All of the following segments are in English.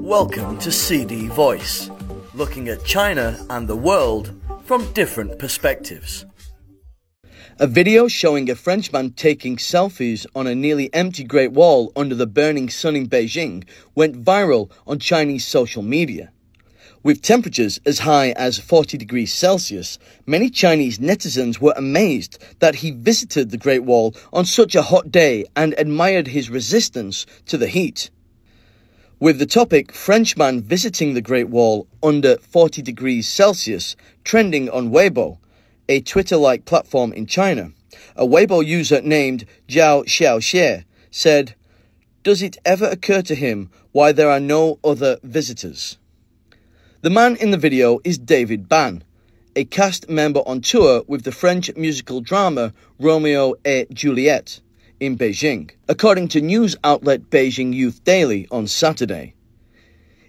Welcome to CD Voice, looking at China and the world from different perspectives. A video showing a Frenchman taking selfies on a nearly empty Great Wall under the burning sun in Beijing went viral on Chinese social media. With temperatures as high as 40 degrees Celsius, many Chinese netizens were amazed that he visited the Great Wall on such a hot day and admired his resistance to the heat with the topic Frenchman visiting the Great Wall under 40 degrees Celsius trending on Weibo, a Twitter like platform in China. A Weibo user named Zhao Xiaoxie said, Does it ever occur to him why there are no other visitors? The man in the video is David Ban, a cast member on tour with the French musical drama Romeo et Juliette in Beijing, according to news outlet Beijing Youth Daily on Saturday.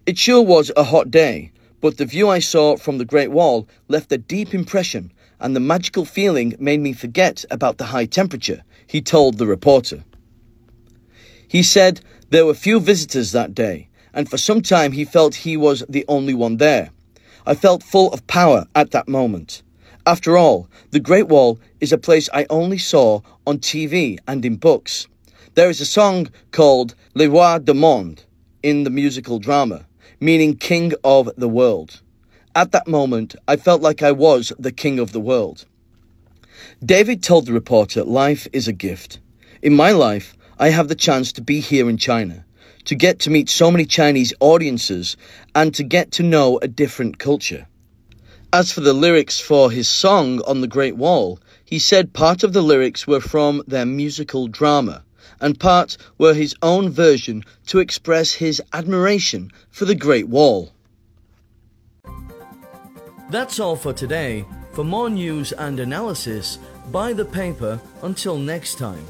It sure was a hot day, but the view I saw from the Great Wall left a deep impression, and the magical feeling made me forget about the high temperature, he told the reporter. He said there were few visitors that day, and for some time he felt he was the only one there. I felt full of power at that moment. After all, the Great Wall is a place I only saw on TV and in books. There is a song called Les Rois du Monde in the musical drama, meaning King of the World. At that moment, I felt like I was the King of the World. David told the reporter life is a gift. In my life, I have the chance to be here in China, to get to meet so many Chinese audiences, and to get to know a different culture. As for the lyrics for his song on the Great Wall, he said part of the lyrics were from their musical drama, and part were his own version to express his admiration for the Great Wall. That's all for today. For more news and analysis, buy the paper until next time.